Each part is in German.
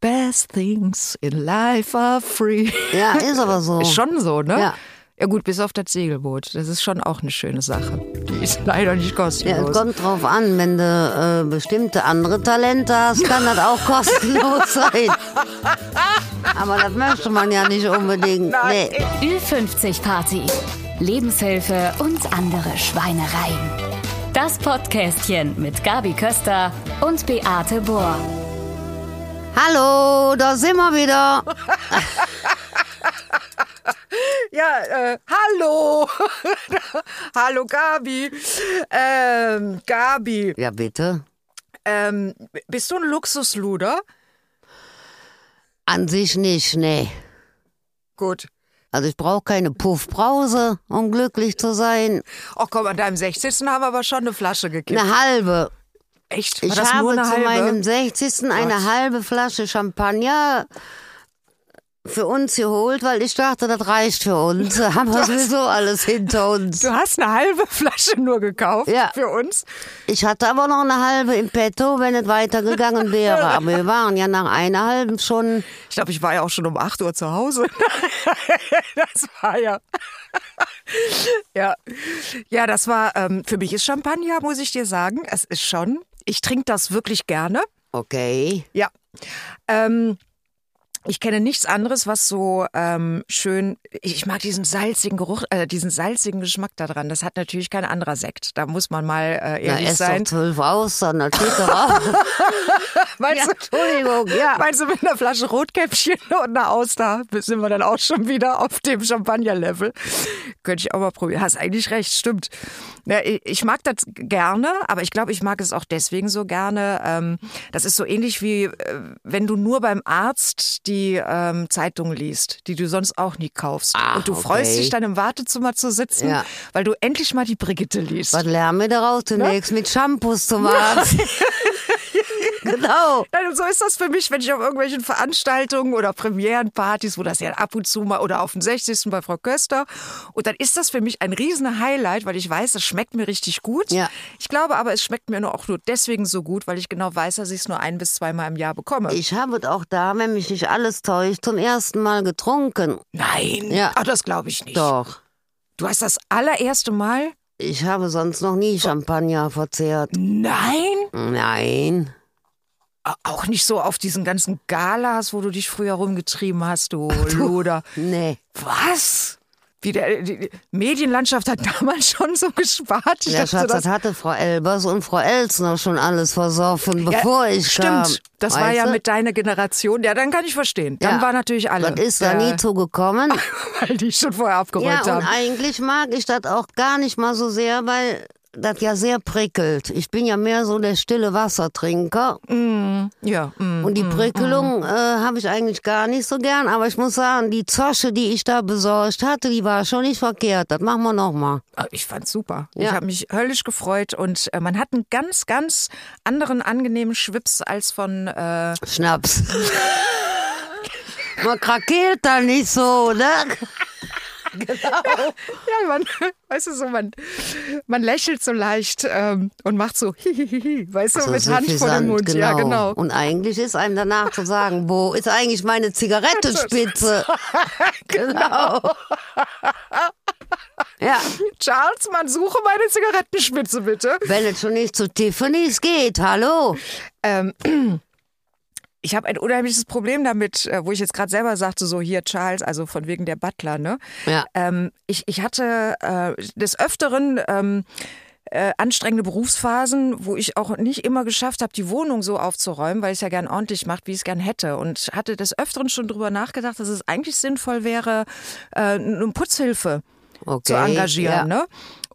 Best things in life are free. Ja, ist aber so. Ist schon so, ne? Ja. Ja gut, bis auf das Segelboot. Das ist schon auch eine schöne Sache. Die ist leider nicht Ja, kostenlos. es kommt drauf an, wenn du äh, bestimmte andere Talente hast, kann das auch kostenlos sein. Aber das möchte man ja nicht unbedingt. Nee. Ü50 Party. Lebenshilfe und andere Schweinereien. Das Podcastchen mit Gabi Köster und Beate Bohr. Hallo, da sind wir wieder. Ja, äh, hallo. hallo Gabi. Ähm, Gabi, Ja, bitte. ähm, bist du ein Luxusluder? An sich nicht, nee. Gut. Also ich brauche keine Puffbrause, um glücklich zu sein. Ach komm, an deinem 60. haben wir aber schon eine Flasche gekippt. Eine halbe. Echt? War Ich das habe zu halbe? meinem 60. eine halbe Flasche Champagner für uns geholt, weil ich dachte, das reicht für uns. Da haben wir sowieso alles hinter uns. Du hast eine halbe Flasche nur gekauft Ja. für uns. Ich hatte aber noch eine halbe im Petto, wenn es weitergegangen wäre. Aber wir waren ja nach einer halben schon. Ich glaube, ich war ja auch schon um 8 Uhr zu Hause. das war ja. ja. Ja, das war, ähm, für mich ist Champagner, muss ich dir sagen. Es ist schon, ich trinke das wirklich gerne. Okay. Ja. Ähm, ich kenne nichts anderes, was so ähm, schön. Ich mag diesen salzigen Geruch, äh, diesen salzigen Geschmack da dran. Das hat natürlich kein anderer Sekt. Da muss man mal äh, Na, ehrlich ess sein. doch zwölf aus, dann auf. Meinst Ja, Entschuldigung, ja. Meinst du, mit einer Flasche Rotkäppchen und einer Auster sind wir dann auch schon wieder auf dem Champagner-Level? Könnte ich auch mal probieren. Hast eigentlich recht, stimmt. Ja, ich ich mag das gerne, aber ich glaube, ich mag es auch deswegen so gerne. Ähm, Das ist so ähnlich wie, äh, wenn du nur beim Arzt die ähm, Zeitung liest, die du sonst auch nie kaufst. Ah, und du freust okay. dich dann im Wartezimmer zu sitzen, Ja. weil du endlich mal die Brigitte liest. Was lernen wir daraus zunächst? Mit Shampoos zum Arzt. genau. Nein, und so ist das für mich, wenn ich auf irgendwelchen Veranstaltungen oder Premierenpartys, wo das ja ab und zu mal oder auf dem 60. bei Frau Köster. Und dann ist das für mich ein riesen Highlight, weil ich weiß, es schmeckt mir richtig gut. Ja. Ich glaube aber, es schmeckt mir nur auch nur deswegen so gut, weil ich genau weiß, dass ich es nur ein bis zweimal im Jahr bekomme. Ich habe es auch da, wenn mich nicht alles täuscht, zum ersten Mal getrunken. Nein, Ja. Ach, das glaube ich nicht. Doch. Du hast das allererste Mal? Ich habe sonst noch nie Champagner verzehrt. Nein. Nein. Auch nicht so auf diesen ganzen Galas, wo du dich früher rumgetrieben hast, du Luder. Nee. Was? Wie der, die die Medienlandschaft hat damals schon so gespart. Ich Ja, dachte, Schatz, das das, hatte Frau Elbers und Frau Elsner schon alles versoffen, bevor ich kam. stimmt. Das war ja du? mit deiner Generation. Ja, dann kann ich verstehen. Dann Ja. war natürlich alle. Das ist da ja, nie zugekommen. Weil die schon vorher abgeräumt Ja, und haben. eigentlich mag ich das auch gar nicht mal so sehr, weil das ja sehr prickelt. Ich bin ja mehr so der stille Wassertrinker. Ja, mm. Und die Prickelung äh, habe ich eigentlich gar nicht so gern. Aber ich muss sagen, die Zosche, die ich da besorgt hatte, die war schon nicht verkehrt. Das machen wir nochmal. Ah, Ich fand's super. Ich Ja. habe mich höllisch gefreut und äh, man hat einen ganz, ganz anderen angenehmen Schwips als von äh, Schnaps. man krakeelt da nicht so, ne? Ja, man, weißt du so, man, man lächelt so leicht ähm, und macht so hihihihi, weißt du, So mit Hand vor dem Mund. Ja, genau. Und eigentlich ist einem danach zu sagen, wo ist eigentlich meine Zigarettenspitze? genau. ja, Charles, man suche meine Zigarettenspitze, bitte. wenn es schon nicht zu Tiffany's geht, hallo. Ähm, ich habe ein unheimliches Problem damit, äh, wo ich jetzt gerade selber sagte, so hier Charles, also von wegen der Butler, ne? Ja. Ähm, ich, ich hatte äh, des Öfteren ähm, äh, anstrengende Berufsphasen, wo ich auch nicht immer geschafft habe, die Wohnung so aufzuräumen, weil ich es ja gern ordentlich macht, wie ich es gern hätte. Und hatte des Öfteren schon drüber nachgedacht, dass es eigentlich sinnvoll wäre, äh, eine Putzhilfe Okay. zu engagieren. Ja. Ne?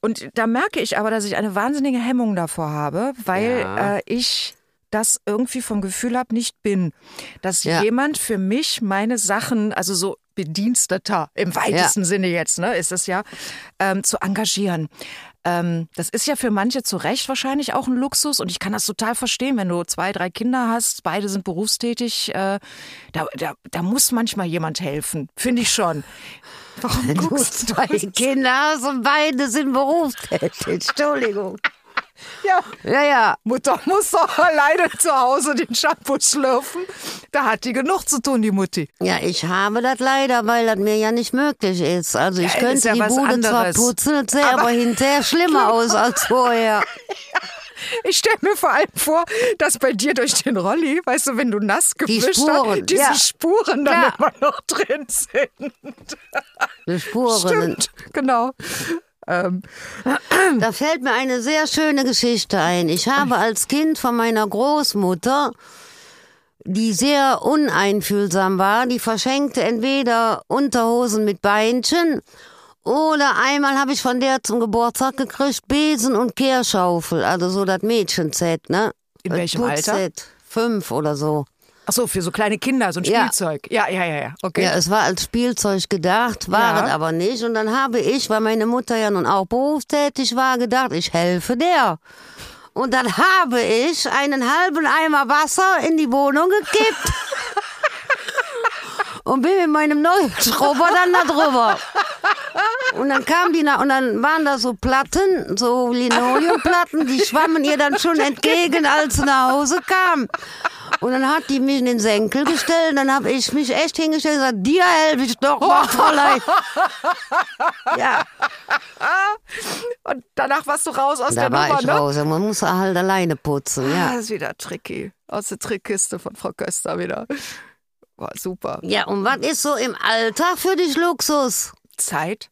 Und da merke ich aber, dass ich eine wahnsinnige Hemmung davor habe, weil Ja. äh, ich das irgendwie vom Gefühl habe, nicht bin. Dass Ja. jemand für mich meine Sachen, also so Bediensteter im weitesten Sinne jetzt, ne, ist es ja, ähm, zu engagieren. Ähm, das ist ja für manche zu Recht wahrscheinlich auch ein Luxus und ich kann das total verstehen, wenn du zwei, drei Kinder hast, beide sind berufstätig, äh, da, da, da muss manchmal jemand helfen, finde ich schon. Warum Du guckst du? zwei Kinder hast und beide sind berufstätig. Entschuldigung. Ja. Ja, ja. Mutter muss doch alleine zu Hause den Shampoo schlürfen. Da hat die genug zu tun, die Mutti. Ja, ich habe das leider, weil das mir ja nicht möglich ist. Also ich Ja, könnte ja die Bude zwar anderes. putzen, es sähe aber hinterher schlimmer aus als vorher. Ich stelle mir vor allem vor, dass bei dir durch den Rolli, weißt du, wenn du nass gewischt Spuren, hast, diese ja. Spuren dann Klar. immer noch drin sind. Die Spuren. Stimmt, genau. Ähm, Da fällt mir eine sehr schöne Geschichte ein. Ich habe als Kind von meiner Großmutter, die sehr uneinfühlsam war, die verschenkte entweder Unterhosen mit Beinchen oder einmal habe ich von der zum Geburtstag gekriegt Besen und Kehrschaufel, also so das Mädchenset, ne? In welchem Alter? Putzset. Fünf oder so. Ach so, für so kleine Kinder, so ein Ja. Spielzeug. Ja, ja, ja, ja. Okay. Ja, es war als Spielzeug gedacht, war Ja. es aber nicht. Und dann habe ich, weil meine Mutter ja nun auch berufstätig war, gedacht, ich helfe der. Und dann habe ich einen halben Eimer Wasser in die Wohnung gekippt. und bin mit meinem neuen Schrubber dann da drüber. Und dann kam die nach, und dann waren da so Platten, so Linoleumplatten, die schwammen ihr dann schon entgegen, als sie nach Hause kam. Und dann hat die mich in den Senkel gestellt, und dann habe ich mich echt hingestellt und gesagt, dir helfe ich doch mal, Fräulein. Ja, Und danach warst du raus aus da der war Nummer, ich ne? raus. Man muss halt alleine putzen, ja. Das ist wieder tricky. Aus der Trickkiste von Frau Köster wieder. War super. Ja, und was ist so im Alltag für dich Luxus? Zeit.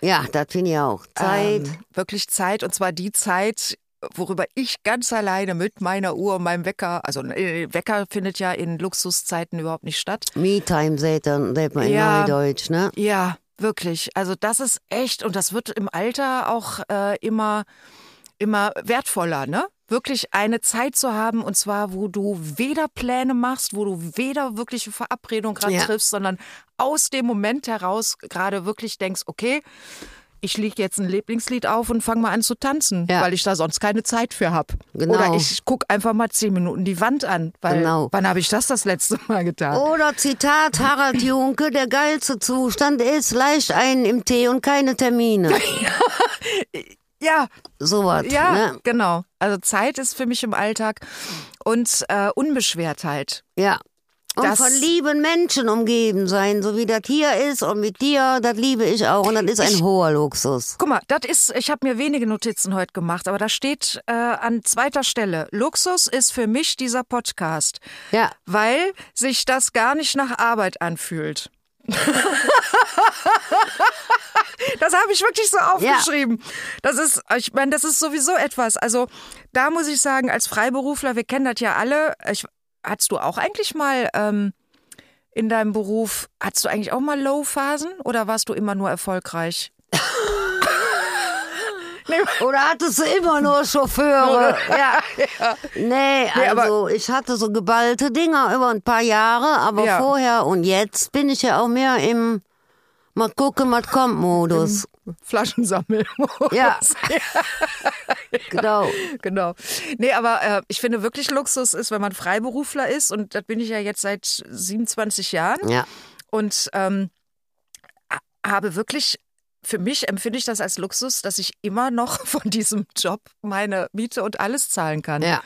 Ja, das finde ich auch. Zeit. Ähm, wirklich Zeit. Und zwar die Zeit, worüber ich ganz alleine mit meiner Uhr und meinem Wecker, also äh, Wecker findet ja in Luxuszeiten überhaupt nicht statt. Me-Time sagt man in Ja. Neudeutsch, ne? Ja, wirklich. Also das ist echt, und das wird im Alter auch äh, immer, immer wertvoller, ne? Wirklich eine Zeit zu haben, und zwar, wo du weder Pläne machst, wo du weder wirkliche Verabredung gerade Ja. triffst, sondern aus dem Moment heraus gerade wirklich denkst, okay, ich leg jetzt ein Lieblingslied auf und fange mal an zu tanzen, Ja. weil ich da sonst keine Zeit für hab. Genau. Oder ich guck einfach mal zehn Minuten die Wand an, weil Genau. wann habe ich das das letzte Mal getan? Oder Zitat Harald Junke, der geilste Zustand ist leicht einen im Tee und keine Termine. Ja, Sowas, Ja, ne? genau. Also Zeit ist für mich im Alltag und äh, Unbeschwertheit. Ja. Und Das- von lieben Menschen umgeben sein, so wie das hier ist und mit dir, das liebe ich auch. Und das ist ein hoher Luxus. Guck mal, das ist, ich habe mir wenige Notizen heute gemacht, aber da steht äh, an zweiter Stelle, Luxus ist für mich dieser Podcast, Ja. weil sich das gar nicht nach Arbeit anfühlt. Das habe ich wirklich so aufgeschrieben. Das ist, ich meine, das ist sowieso etwas. Also da muss ich sagen, als Freiberufler, wir kennen das ja alle. Ich, hattest du auch eigentlich mal ähm, in deinem Beruf, hattest du eigentlich auch mal Low-Phasen oder warst du immer nur erfolgreich? Oder hattest du immer nur Chauffeure? ja. Nee, Nee, also ich hatte so geballte Dinger über ein paar Jahre, aber Ja. vorher und jetzt bin ich ja auch mehr im mal gucken, was kommt Modus. Flaschensammel. Ja. Genau. genau. Nee, aber äh, ich finde wirklich Luxus ist, wenn man Freiberufler ist und das bin ich ja jetzt seit 27 Jahren Ja. und ähm, ha- habe wirklich, für mich empfinde ich das als Luxus, dass ich immer noch von diesem Job meine Miete und alles zahlen kann. Ja.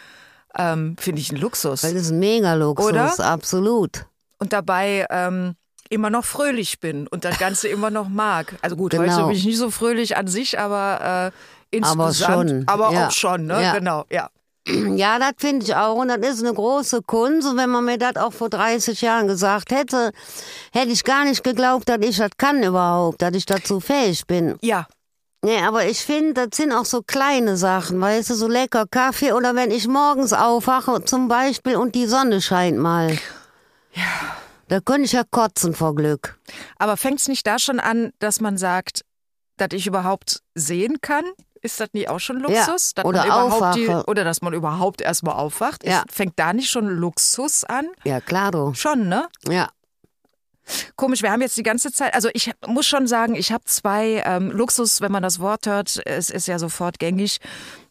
Ähm, finde ich ein Luxus. Das ist ein Mega-Luxus, Oder? absolut. Und dabei ähm, immer noch fröhlich bin und das Ganze immer noch mag. Also gut, Genau. heute bin ich nicht so fröhlich an sich, aber äh, insgesamt. schon, Aber ja. auch schon, ne? Ja. Genau, ja. Ja, das finde ich auch. Und das ist eine große Kunst. Und wenn man mir das auch vor 30 Jahren gesagt hätte, hätte ich gar nicht geglaubt, dass ich das kann überhaupt, dass ich dazu fähig bin. Ja, Nee, aber ich finde, das sind auch so kleine Sachen, weißt du, so lecker Kaffee oder wenn ich morgens aufwache zum Beispiel und die Sonne scheint mal. Ja. Da könnte ich ja kotzen vor Glück. aber fängt es nicht da schon an, dass man sagt, dass ich überhaupt sehen kann? Ist das nie auch schon Luxus? Ja, oder überhaupt die, aufwache. Oder dass man überhaupt erstmal aufwacht? Ja. Ist, fängt da nicht schon Luxus an? Ja, klar, du. Schon, ne? Ja. Komisch, wir haben jetzt die ganze Zeit, also ich muss schon sagen, ich habe zwei ähm, Luxus, wenn man das Wort hört, es ist ja sofort gängig,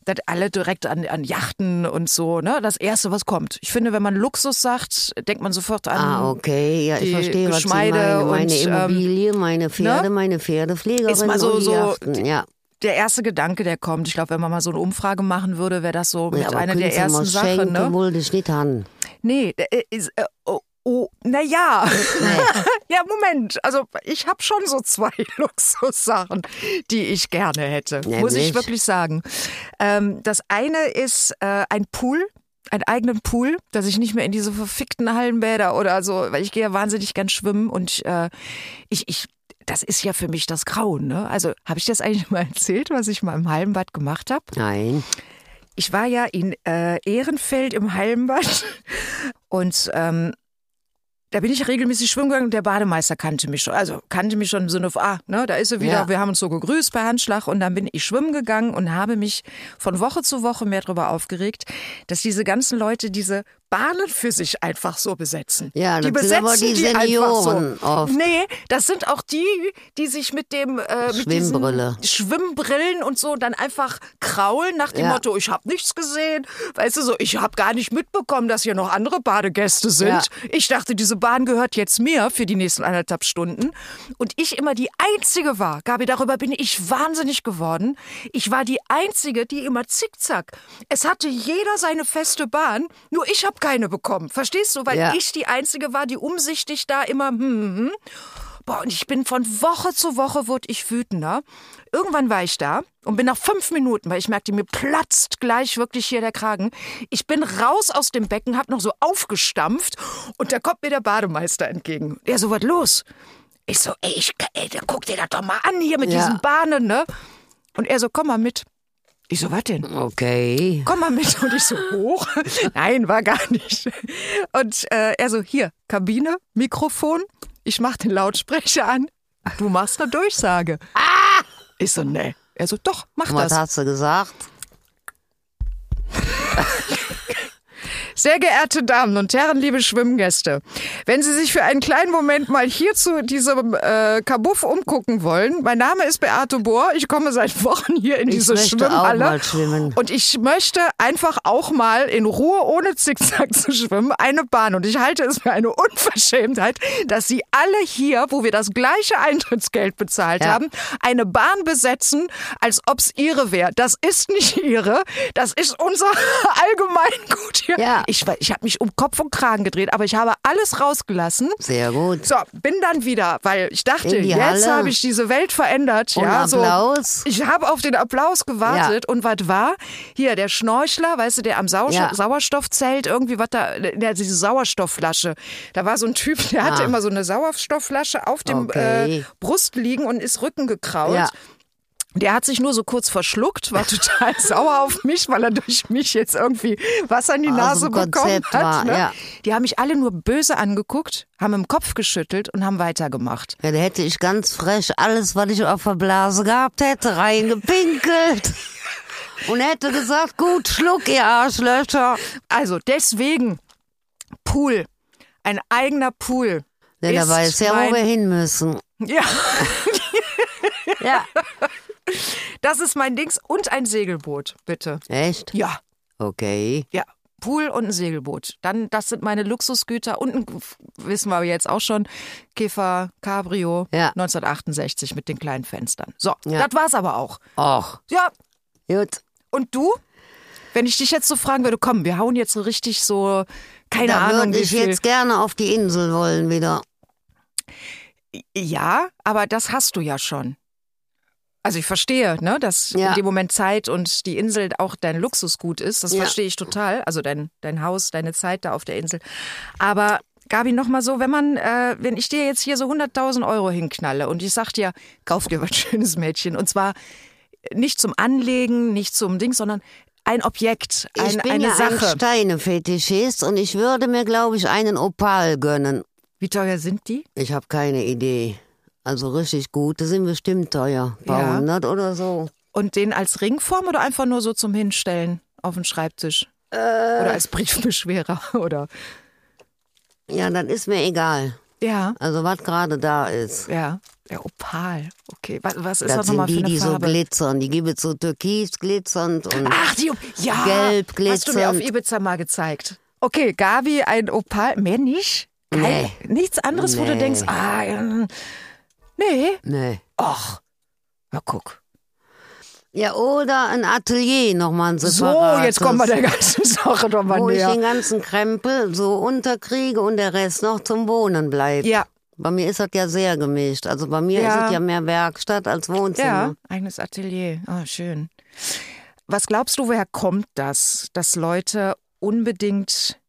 dass alle direkt an, an Yachten und so, ne? Das Erste, was kommt. Ich finde, wenn man Luxus sagt, denkt man sofort an. Ah, okay. Ja, ich verstehe, was Geschmeide meinen. Meine und, ähm, Immobilie, meine Pferde, ne? meine Pferdepflegerin Ist mal so- und die so- Yachten. Ja. Der erste Gedanke, der kommt. Ich glaube, wenn man mal so eine Umfrage machen würde, wäre das so mit Ja, einer der ersten Sachen. Ne? wollte ich nicht haben. Nee, äh, ist, äh, oh, oh, na ja. ja, Moment. Also ich habe schon so zwei Luxussachen, die ich gerne hätte. Muss ich Nämlich? wirklich sagen. Ähm, das eine ist äh, ein Pool. Einen eigenen Pool, dass ich nicht mehr in diese verfickten Hallenbäder oder so, weil ich gehe ja wahnsinnig gern schwimmen und äh, ich, ich, das ist ja für mich das Grauen. Ne? Also habe ich das eigentlich mal erzählt, was ich mal im Hallenbad gemacht habe? Nein. Ich war ja in äh, Ehrenfeld im Hallenbad und ähm, da bin ich regelmäßig schwimmen gegangen. Der Bademeister kannte mich schon, also kannte mich schon im Sinne von, ah, ne, da ist er wieder. Ja. Wir haben uns so gegrüßt bei Handschlag und dann bin ich schwimmen gegangen und habe mich von Woche zu Woche mehr darüber aufgeregt, dass diese ganzen Leute diese Bahnen für sich einfach so besetzen. Ja, die besetzen aber die einfach Senioren so. oft. Nee, das sind auch die, die sich mit dem äh, mit Schwimmbrille. Schwimmbrillen und so dann einfach kraulen nach dem Ja. Motto, ich habe nichts gesehen. Weißt du so, ich habe gar nicht mitbekommen, dass hier noch andere Badegäste sind. Ja. Ich dachte, diese Bahn gehört jetzt mir für die nächsten anderthalb Stunden. Und ich immer die Einzige war. Gabi, darüber bin ich wahnsinnig geworden. Ich war die Einzige, die immer zickzack. Es hatte jeder seine feste Bahn, nur ich habe keine bekommen. Verstehst du? Weil Ja. ich die Einzige war, die umsichtig da immer, hm, hm, hm. Boah, und ich bin von Woche zu Woche wurde ich wütender. Irgendwann war ich da und bin nach fünf Minuten, weil ich merkte, mir platzt gleich wirklich hier der Kragen. Ich bin raus aus dem Becken, hab noch so aufgestampft und da kommt mir der Bademeister entgegen. Der so, was los? Ich so, ey, ich, ey guck dir das doch mal an hier mit Ja. diesen Bahnen, ne? Und er so, komm mal mit. Ich so, was denn? Okay. komm mal mit. Und ich so, hoch? Nein, war gar nicht. Und äh, er so, hier, Kabine, Mikrofon. Ich mach den Lautsprecher an. Du machst eine Durchsage. Ah! Ich so, nee. Er so, doch, mach was das. hast du gesagt? Sehr geehrte Damen und Herren, liebe Schwimmgäste, wenn Sie sich für einen kleinen Moment mal hier zu diesem äh, Kabuff umgucken wollen, mein Name ist Beate Bohr, ich komme seit Wochen hier in Ich diese Schwimmhalle und ich möchte einfach auch mal in Ruhe, ohne Zickzack zu schwimmen, eine Bahn und ich halte es für eine Unverschämtheit, dass Sie alle hier, wo wir das gleiche Eintrittsgeld bezahlt Ja. haben, eine Bahn besetzen, als ob's ihre wäre. Das ist nicht ihre, das ist unser Allgemeingut hier. Ja. Ich, ich habe mich um Kopf und Kragen gedreht, aber ich habe alles rausgelassen. Sehr gut. So, bin dann wieder, weil ich dachte, jetzt habe ich diese Welt verändert. Und ja, Applaus. So, ich habe auf den Applaus gewartet und was war? Hier, der Schnorchler, weißt du, der am Sau Ja. Sauerstoffzelt, irgendwie was da, der, diese Sauerstoffflasche. Da war so ein Typ, der hatte Ah. immer so eine Sauerstoffflasche auf dem Okay. äh, Brust liegen und ist Rücken gekraut. Ja. Der hat sich nur so kurz verschluckt, war total sauer auf mich, weil er durch mich jetzt irgendwie Wasser in die Aus Nase dem bekommen Konzept hat. war, ne? ja. Die haben mich alle nur böse angeguckt, haben im Kopf geschüttelt und haben weitergemacht. Ja, da hätte ich ganz frech alles, was ich auf der Blase gehabt hätte, reingepinkelt. Und hätte gesagt, gut, schluck, ihr Arschlöcher. Also deswegen Pool, ein eigener Pool. Ja, da ist weiß ja, wo wir hin müssen. Ja, Ja. das ist mein Dings und ein Segelboot, bitte. Echt? Ja, Okay. ja. Pool und ein Segelboot. Dann, das sind meine Luxusgüter. Und ein, wissen wir jetzt auch schon, Käfer Cabrio Ja. 1968 mit den kleinen Fenstern. So, Ja. das war's aber auch. Och, Ja, gut. und du? Wenn ich dich jetzt so fragen würde, komm, wir hauen jetzt so richtig so, keine da Ahnung, würde ich jetzt gerne auf die Insel wollen wieder. Ja, aber das hast du ja schon. Also ich verstehe, ne, dass Ja. in dem Moment Zeit und die Insel auch dein Luxusgut ist. Das Ja. verstehe ich total. Also dein, dein Haus, deine Zeit da auf der Insel. Aber Gabi, noch mal so, wenn man, äh, wenn ich dir jetzt hier so 100.000 Euro hinknalle und ich sag dir, kauf dir was schönes Mädchen und zwar nicht zum Anlegen, nicht zum Ding, sondern ein Objekt, ein, ich bin eine ja Sache. ein Steinefetischist und ich würde mir, glaube ich, einen Opal gönnen. Wie teuer sind die? Ich habe keine Idee. Also richtig gut, die sind bestimmt teuer. Ein paar Ja. hundert oder so. Und den als Ringform oder einfach nur so zum Hinstellen auf den Schreibtisch? Äh. Oder als Briefbeschwerer oder Ja, das ist mir egal. ja, Also was gerade da ist. ja, der Opal. Okay, was, was ist Das das nochmal für die, eine die so Farbe? glitzern. Die gibt es so türkis glitzernd und Ach, die ja, Gelb hast du mir auf glitzernd. Ibiza mal gezeigt. Okay, Gabi, ein Opal, mehr nicht? Kein, Nee. Nichts anderes, wo du Nee. denkst, ah, ja, nee, nee. ach, na guck. Ja, oder ein Atelier nochmal ein So, separates. jetzt kommen wir der ganzen Sache doch mal Wo ich den ganzen Krempel so unterkriege und der Rest noch zum Wohnen bleibt. Ja, Bei mir ist das ja sehr gemischt. Also bei mir Ja. ist es ja mehr Werkstatt als Wohnzimmer. ja, eigenes Atelier. Oh, schön. Was glaubst du, woher kommt das, dass Leute unbedingt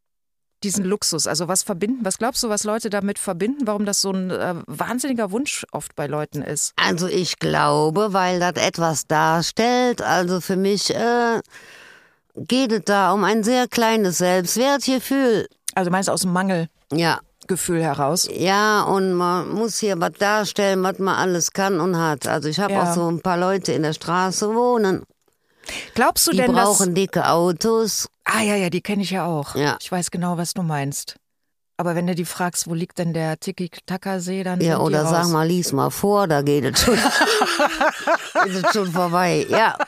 diesen Luxus, also was verbinden, was glaubst du, was Leute damit verbinden, warum das so ein äh, wahnsinniger Wunsch oft bei Leuten ist? Also ich glaube, weil das etwas darstellt, also für mich äh, geht es da um ein sehr kleines Selbstwertgefühl. Also meinst du aus dem Mangelgefühl Ja, heraus? ja, und man muss hier was darstellen, was man alles kann und hat. Also ich habe Ja. auch so ein paar Leute in der Straße wohnen. Glaubst du Die denn, brauchen dicke Autos. Ah ja, ja, die kenne ich ja auch. Ja. Ich weiß genau, was du meinst. Aber wenn du die fragst, wo liegt denn der Tiki-Taka-See, dann Ja, die oder sag mal, lies mal vor, da geht es schon. ist es schon vorbei. Ja.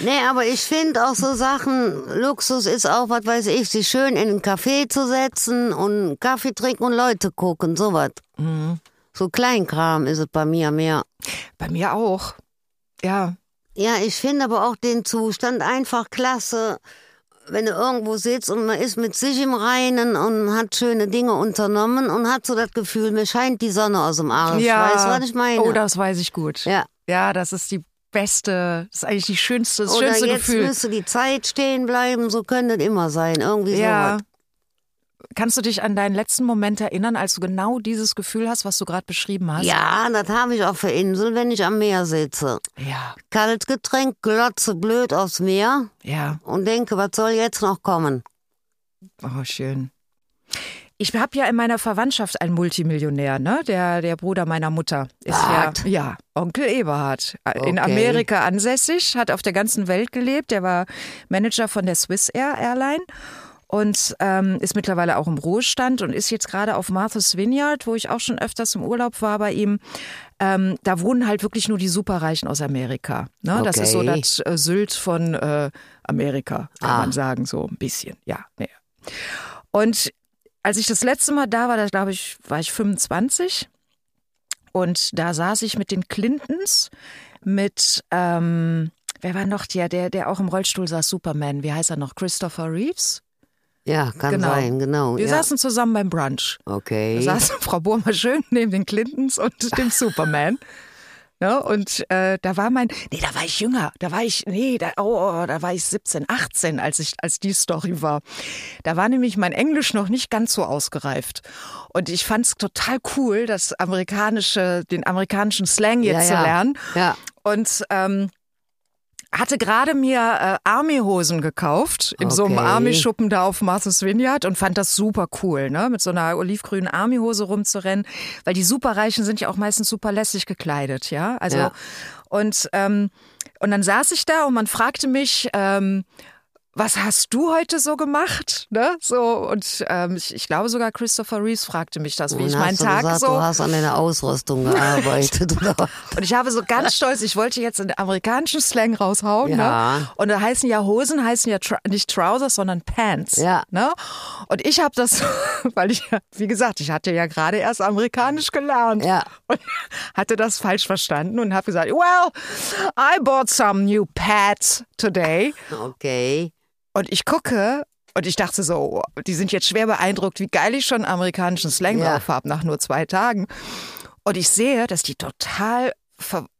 Nee, aber ich finde auch so Sachen, Luxus ist auch, was weiß ich, sich schön in einen Café zu setzen und Kaffee trinken und Leute gucken, sowas. Mhm. So Kleinkram ist es bei mir mehr. Bei mir auch. Ja, Ja, ich finde aber auch den Zustand einfach klasse, wenn du irgendwo sitzt und man ist mit sich im Reinen und hat schöne Dinge unternommen und hat so das Gefühl, mir scheint die Sonne aus dem Arsch. ja. Weißt du, was ich meine? Oh, das weiß ich gut. ja. Ja, das ist die beste, das ist eigentlich die schönste, das Oder schönste jetzt Gefühl. müsste die Zeit stehen bleiben, so könnte es immer sein. Irgendwie Ja. sowas. Kannst du dich an deinen letzten Moment erinnern, als du genau dieses Gefühl hast, was du gerade beschrieben hast? Ja, das habe ich auch für Inseln, wenn ich am Meer sitze. Ja, Kaltgetränk, glotze blöd aufs Meer ja. und denke, was soll jetzt noch kommen? Oh, schön. Ich habe ja in meiner Verwandtschaft einen Multimillionär, ne? Der, der Bruder meiner Mutter ist ja, ja, Onkel Eberhard. In Okay. Amerika ansässig, hat auf der ganzen Welt gelebt. Der war Manager von der Swiss Air Airline und ähm, ist mittlerweile auch im Ruhestand und ist jetzt gerade auf Martha's Vineyard, wo ich auch schon öfters im Urlaub war bei ihm. Ähm, da wohnen halt wirklich nur die Superreichen aus Amerika. Ne? Das ist so Okay. das äh, Sylt von äh, Amerika, kann Ah. man sagen, so ein bisschen. Ja, nee. Und als ich das letzte Mal da war, da glaube ich, war ich 25 und da saß ich mit den Clintons, mit, ähm, wer war noch der, der, der auch im Rollstuhl saß, Superman, wie heißt er noch? Christopher Reeves? Ja, kann Genau. sein, genau. Wir ja. saßen zusammen beim Brunch. okay. Da saß Frau Burmer schön neben den Clintons und dem Superman. Ne? Und äh, da war mein, nee, da war ich jünger, da war ich, nee, da, oh, oh, da war ich 17, 18, als ich, als die Story war. Da war nämlich mein Englisch noch nicht ganz so ausgereift. Und ich fand es total cool, das amerikanische, den amerikanischen Slang jetzt ja, zu ja. lernen. Ja, Und ähm, hatte gerade mir äh, Army-Hosen gekauft in so einem Okay. Army-Schuppen da auf Martha's Vineyard und fand das super cool, ne? Mit so einer olivgrünen Army-Hose rumzurennen, weil die Superreichen sind ja auch meistens super lässig gekleidet, ja. Also Ja. und ähm, und dann saß ich da und man fragte mich. Ähm, was hast du heute so gemacht? Ne? So, und ähm, ich, ich glaube sogar Christopher Reeves fragte mich das, wie und ich meinen Tag gesagt, so. du hast an deiner Ausrüstung gearbeitet? Und ich habe so ganz stolz, ich wollte jetzt einen amerikanischen Slang raushauen. Ja. Ne? Und da heißen ja Hosen, heißen ja tr nicht Trousers, sondern Pants. Ja. Ne? Und ich habe das, weil ich, wie gesagt, ich hatte ja gerade erst amerikanisch gelernt. Ja. Und hatte das falsch verstanden und habe gesagt, well, I bought some new pads today. Okay. Und ich gucke und ich dachte so, die sind jetzt schwer beeindruckt, wie geil ich schon amerikanischen Slang Ja. drauf habe nach nur zwei Tagen. Und ich sehe, dass die total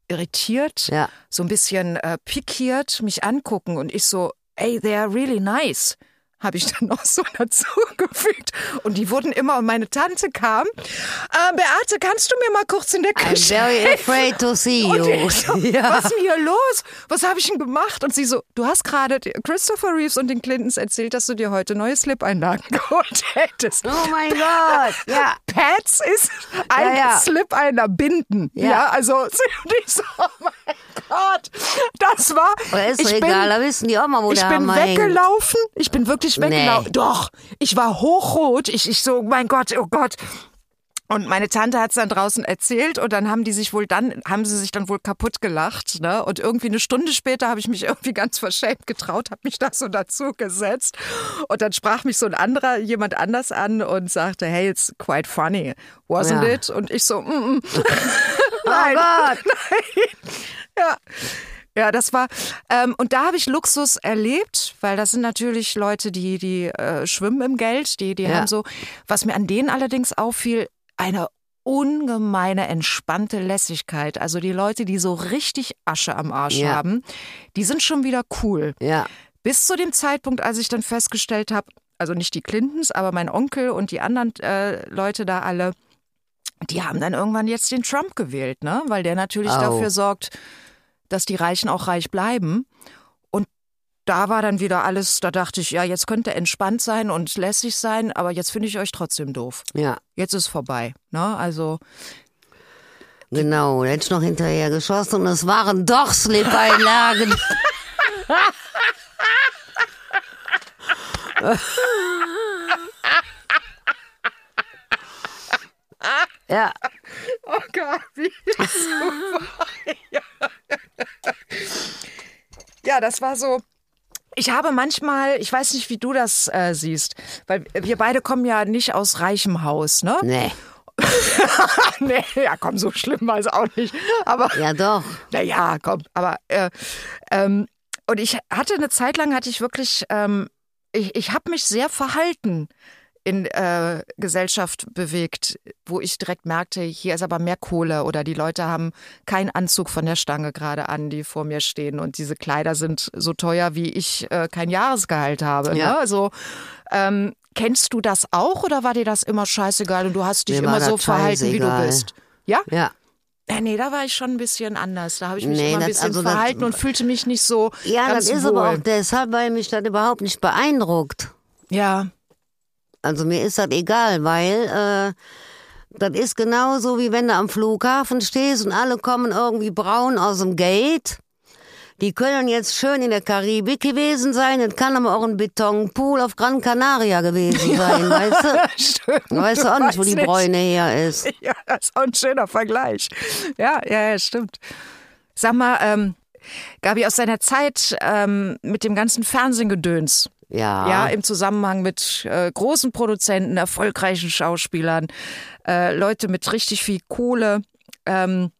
irritiert, Ja. so ein bisschen äh, pikiert mich angucken und ich so, ey, they're really nice. Habe ich dann noch so dazugefügt. Und die wurden immer, und meine Tante kam, äh, Beate, kannst du mir mal kurz in der I'm Küche very helfen? afraid to see you. ich so, ja. was ist denn hier los? Was habe ich denn gemacht? Und sie so, du hast gerade Christopher Reeves und den Clintons erzählt, dass du dir heute neue Slip-Einlagen geholt hättest. Oh mein Gott. Ja. Pads ist ein Ja, ja. Slip-Einer binden. Ja, Ja. also und ich so, oh mein Gott, das war. Oder ist doch ich egal, bin, da wissen die auch mal, wo ich der bin Hammer hängt. weggelaufen. Ich bin wirklich Nee. weggelaufen. Doch, ich war hochrot. Ich, ich so, mein Gott, oh Gott. Und meine Tante hat es dann draußen erzählt und dann haben die sich wohl dann, haben sie sich dann wohl kaputt gelacht. Ne? Und irgendwie eine Stunde später habe ich mich irgendwie ganz verschämt getraut, habe mich da so dazu gesetzt. Und dann sprach mich so ein anderer, jemand anders an und sagte, hey, it's quite funny, wasn't Ja. it? Und ich so, mm, mm. Nein. Oh Gott. Ja. Ja, das war, ähm, und da habe ich Luxus erlebt, weil das sind natürlich Leute, die, die äh, schwimmen im Geld, die, die Ja. haben so, was mir an denen allerdings auffiel, eine ungemeine entspannte Lässigkeit. Also die Leute, die so richtig Asche am Arsch Ja. haben, die sind schon wieder cool. Ja. Bis zu dem Zeitpunkt, als ich dann festgestellt habe, also nicht die Clintons, aber mein Onkel und die anderen äh, Leute da alle, die haben dann irgendwann jetzt den Trump gewählt, ne? Weil der natürlich Au. dafür sorgt, dass die Reichen auch reich bleiben. Und da war dann wieder alles, da dachte ich, ja, jetzt könnte entspannt sein und lässig sein, aber jetzt finde ich euch trotzdem doof. Ja. Jetzt ist vorbei, ne? Also, Genau, da hätte ich noch hinterher geschossen und es waren doch Slip-Einlagen. ja, oh Gott, wie Ja, das war so. Ich habe manchmal, ich weiß nicht, wie du das äh, siehst, weil wir beide kommen ja nicht aus reichem Haus, ne? nee, nee, ja, komm, so schlimm war es auch nicht. Aber ja doch. naja, komm, aber äh, ähm, und ich hatte eine Zeit lang hatte ich wirklich, ähm, ich, ich habe mich sehr verhalten in äh, Gesellschaft bewegt, wo ich direkt merkte, hier ist aber mehr Kohle oder die Leute haben keinen Anzug von der Stange gerade an, die vor mir stehen und diese Kleider sind so teuer, wie ich äh, kein Jahresgehalt habe. Ja. Ne? Also ähm, kennst du das auch oder war dir das immer scheißegal und du hast dich Mir immer so das verhalten, wie du bist? Ja? Ja, Ja, nee, da war ich schon ein bisschen anders. Da habe ich mich Nee, immer ein das- bisschen also das- verhalten und fühlte mich nicht so ja das ist wohl. aber auch deshalb, weil mich das überhaupt nicht beeindruckt. Ja, Also mir ist das egal, weil äh, das ist genauso wie wenn du am Flughafen stehst und alle kommen irgendwie braun aus dem Gate. Die können jetzt schön in der Karibik gewesen sein, es kann aber auch ein Betonpool auf Gran Canaria gewesen sein, weißt du? stimmt. Weißt du auch nicht, wo die nicht. Bräune her ist. Ja, das ist auch ein schöner Vergleich. Ja, ja, ja, stimmt. Sag mal, ähm, Gabi, aus deiner Zeit ähm, mit dem ganzen Fernsehgedöns, Ja. ja, im Zusammenhang mit äh, großen Produzenten, erfolgreichen Schauspielern, äh, Leute mit richtig viel Kohle. Ähm,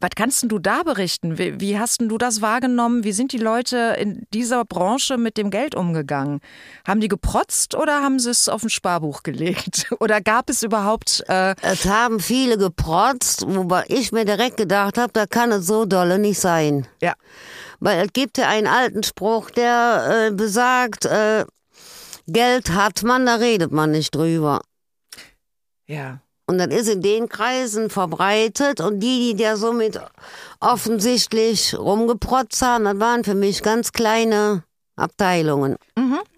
was kannst denn du da berichten? Wie, wie hast denn du das wahrgenommen? Wie sind die Leute in dieser Branche mit dem Geld umgegangen? Haben die geprotzt oder haben sie es auf ein Sparbuch gelegt? Oder gab es überhaupt äh, Es haben viele geprotzt, wobei ich mir direkt gedacht habe, da kann es so dolle nicht sein. ja, Weil es gibt ja einen alten Spruch, der äh, besagt, äh, Geld hat man, da redet man nicht drüber. ja, Und das ist in den Kreisen verbreitet und die, die da somit offensichtlich rumgeprotzt haben, das waren für mich ganz kleine Abteilungen.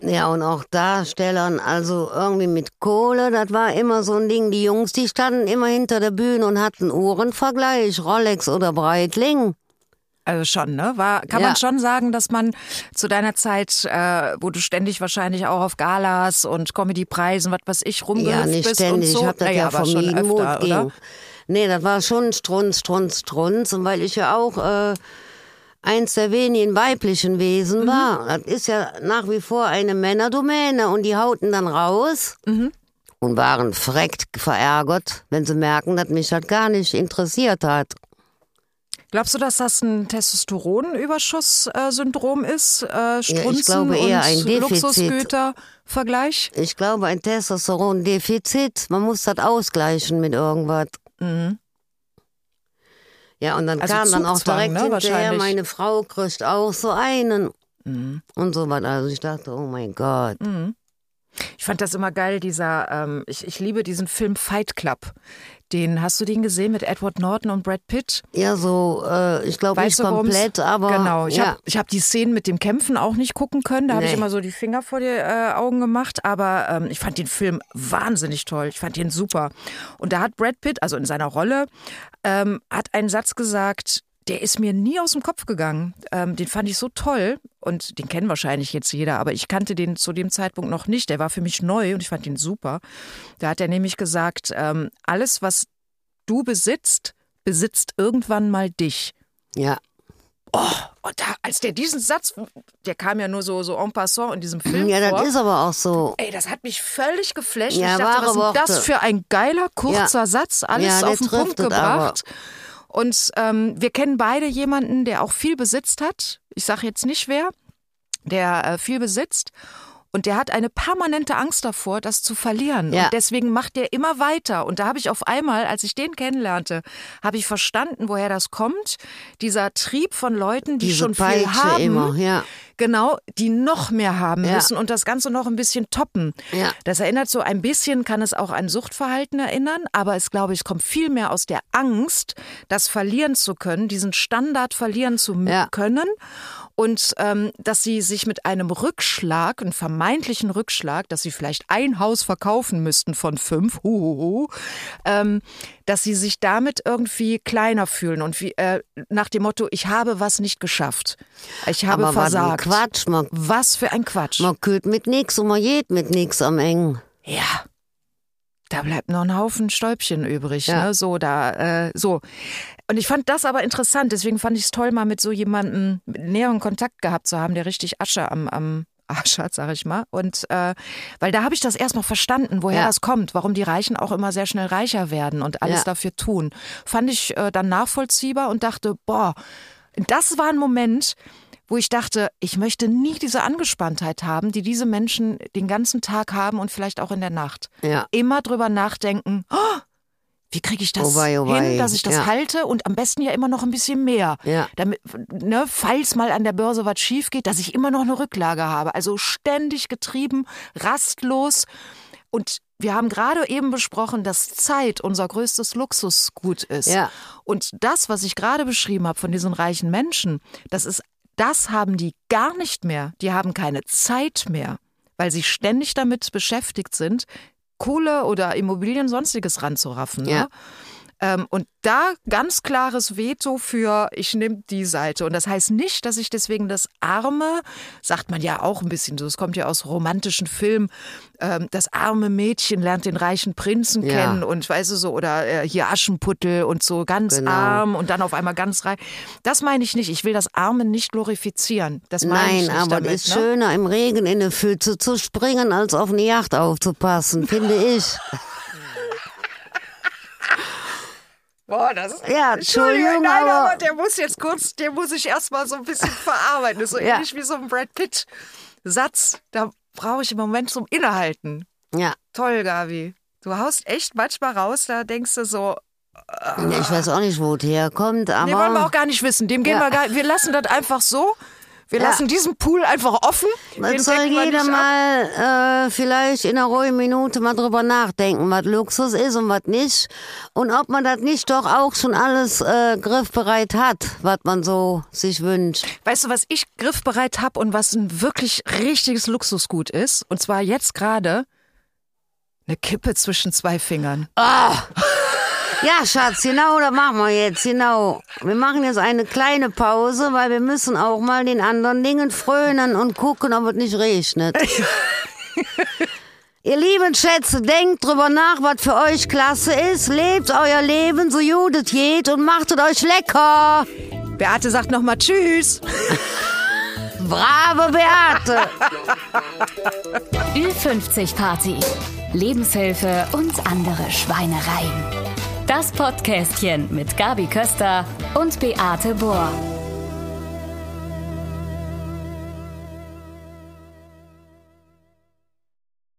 Ja, und auch Darstellern, also irgendwie mit Kohle, das war immer so ein Ding. Die Jungs, die standen immer hinter der Bühne und hatten Uhrenvergleich, Rolex oder Breitling. Also schon, ne? War, kann Ja. man schon sagen, dass man zu deiner Zeit, äh, wo du ständig wahrscheinlich auch auf Galas und Comedypreisen, was weiß ich, rumgehüpft Ja, nicht ständig. so. Ich hab das naja, ja vermieden, wo oder? ging. Nee, das war schon Strunz, Strunz, Strunz. Und weil ich ja auch äh, eins der wenigen weiblichen Wesen Mhm. war, das ist ja nach wie vor eine Männerdomäne. Und die hauten dann raus Mhm. und waren freckt verärgert, wenn sie merken, dass mich das gar nicht interessiert hat. Glaubst du, dass das ein Testosteronüberschuss-Syndrom ist? Äh, Strunzen glaube eher ein Defizit. Luxusgüter-Vergleich? Ich glaube, ein Testosterondefizit, man muss das ausgleichen mit irgendwas. Ja, und dann Also kam dann auch Zugzwang, direkt ne, hinterher, meine Frau kriegt auch so einen. Mhm. Und so was. Also ich dachte, oh mein Gott. Ich fand das immer geil, dieser, ähm, ich, ich liebe diesen Film Fight Club. Den, hast du den gesehen mit Edward Norton und Brad Pitt? Ja, so, äh, ich glaube nicht komplett, aber. Genau, ich ja. habe hab die Szenen mit dem Kämpfen auch nicht gucken können. Da habe ich Nee. immer so die Finger vor die äh, Augen gemacht. Aber ähm, ich fand den Film wahnsinnig toll. Ich fand den super. Und da hat Brad Pitt, also in seiner Rolle, ähm, hat einen Satz gesagt, der ist mir nie aus dem Kopf gegangen. Ähm, den fand ich so toll. Und den kennt wahrscheinlich jetzt jeder, aber ich kannte den zu dem Zeitpunkt noch nicht. Der war für mich neu und ich fand den super. Da hat er nämlich gesagt, ähm, alles, was du besitzt, besitzt irgendwann mal dich. ja. Oh, und da, als der diesen Satz, der kam ja nur so, so en passant in diesem Film Ja, vor. das ist aber auch so. Ey, das hat mich völlig geflasht. Ja, ich dachte, was ist das für ein geiler, kurzer Ja. Satz? Alles Ja, auf den Punkt es aber. Und ähm, wir kennen beide jemanden, der auch viel besitzt hat. Ich sage jetzt nicht wer, der äh, viel besitzt. Und der hat eine permanente Angst davor, das zu verlieren. Ja. Und deswegen macht der immer weiter. Und da habe ich auf einmal, als ich den kennenlernte, habe ich verstanden, woher das kommt. Dieser Trieb von Leuten, die Diese schon viel Peitsche haben. immer, ja. Genau, die noch mehr haben Ja. müssen und das Ganze noch ein bisschen toppen. Ja. Das erinnert so ein bisschen, kann es auch an Suchtverhalten erinnern, aber es glaube ich, kommt viel mehr aus der Angst, das verlieren zu können, diesen Standard verlieren zu Ja. können. Und ähm, dass sie sich mit einem Rückschlag, einem vermeintlichen Rückschlag, dass sie vielleicht ein Haus verkaufen müssten von fünf, huhuhu, ähm, dass sie sich damit irgendwie kleiner fühlen und wie, äh, nach dem Motto, ich habe was nicht geschafft. Ich habe aber was ein versagt. Quatsch. Man, Was für ein Quatsch. man kühlt mit nix und man geht mit nix am Eng. Ja. Da bleibt noch ein Haufen Stäubchen übrig, Ja. ne? So, da, äh, so. Und ich fand das aber interessant, deswegen fand ich es toll, mal mit so jemandem näheren Kontakt gehabt zu haben, der richtig Asche am, am Arsch hat, sag ich mal. Und äh, weil da habe ich das erstmal verstanden, woher Ja. das kommt, warum die Reichen auch immer sehr schnell reicher werden und alles Ja. dafür tun. Fand ich äh, dann nachvollziehbar und dachte, boah, das war ein Moment, wo ich dachte, ich möchte nie diese Angespanntheit haben, die diese Menschen den ganzen Tag haben und vielleicht auch in der Nacht. Ja. Immer drüber nachdenken, oh, wie kriege ich das Oh wei, oh wei. hin, dass ich das Ja. halte und am besten ja immer noch ein bisschen mehr. Ja. Damit, ne, falls mal an der Börse was schief geht, dass ich immer noch eine Rücklage habe. Also ständig getrieben, rastlos. Und wir haben gerade eben besprochen, dass Zeit unser größtes Luxusgut ist. Ja. Und das, was ich gerade beschrieben habe von diesen reichen Menschen, das ist, das haben die gar nicht mehr. Die haben keine Zeit mehr, weil sie ständig damit beschäftigt sind, Kohle oder Immobilien sonstiges ranzuraffen. Ne? Ähm, und da ganz klares Veto für, ich nehme die Seite. Und das heißt nicht, dass ich deswegen das Arme, sagt man ja auch ein bisschen so, es kommt ja aus romantischen Filmen, ähm, das arme Mädchen lernt den reichen Prinzen Ja. kennen und weißt du so, oder äh, hier Aschenputtel und so ganz Genau. arm und dann auf einmal ganz reich. Das meine ich nicht. Ich will das Arme nicht glorifizieren. Das meine ich Nein, aber es ist ne? schöner, im Regen in eine Pfütze zu springen, als auf eine Yacht aufzupassen, finde ich. Boah, das ist, Ja, Entschuldigung, nein, aber- aber der muss jetzt kurz, der muss ich erstmal so ein bisschen verarbeiten. Das ist so Ja. ähnlich wie so ein Brad Pitt-Satz. Da brauche ich im Moment zum Innehalten. Ja. Toll, Gabi. Du haust echt manchmal raus, da denkst du so, Ich weiß auch nicht, wo es herkommt, aber. nee, wollen wir auch gar nicht wissen. Dem gehen Ja. wir gar Wir lassen das einfach so. Wir Ja. lassen diesen Pool einfach offen. Den soll jeder mal äh, vielleicht in einer ruhigen Minute mal drüber nachdenken, was Luxus ist und was nicht. Und ob man das nicht doch auch schon alles äh, griffbereit hat, was man so sich wünscht. Weißt du, was ich griffbereit habe und was ein wirklich richtiges Luxusgut ist? Und zwar jetzt gerade eine Kippe zwischen zwei Fingern. Ja, Schatz, genau, das machen wir jetzt, genau. Wir machen jetzt eine kleine Pause, weil wir müssen auch mal den anderen Dingen frönen und gucken, ob es nicht regnet. Ihr lieben Schätze, denkt drüber nach, was für euch klasse ist. Lebt euer Leben, so es geht und machtet euch lecker. Beate sagt nochmal Tschüss. Brave Beate. Ü50 Party. Lebenshilfe und andere Schweinereien. Das Podcastchen mit Gabi Köster und Beate Bohr.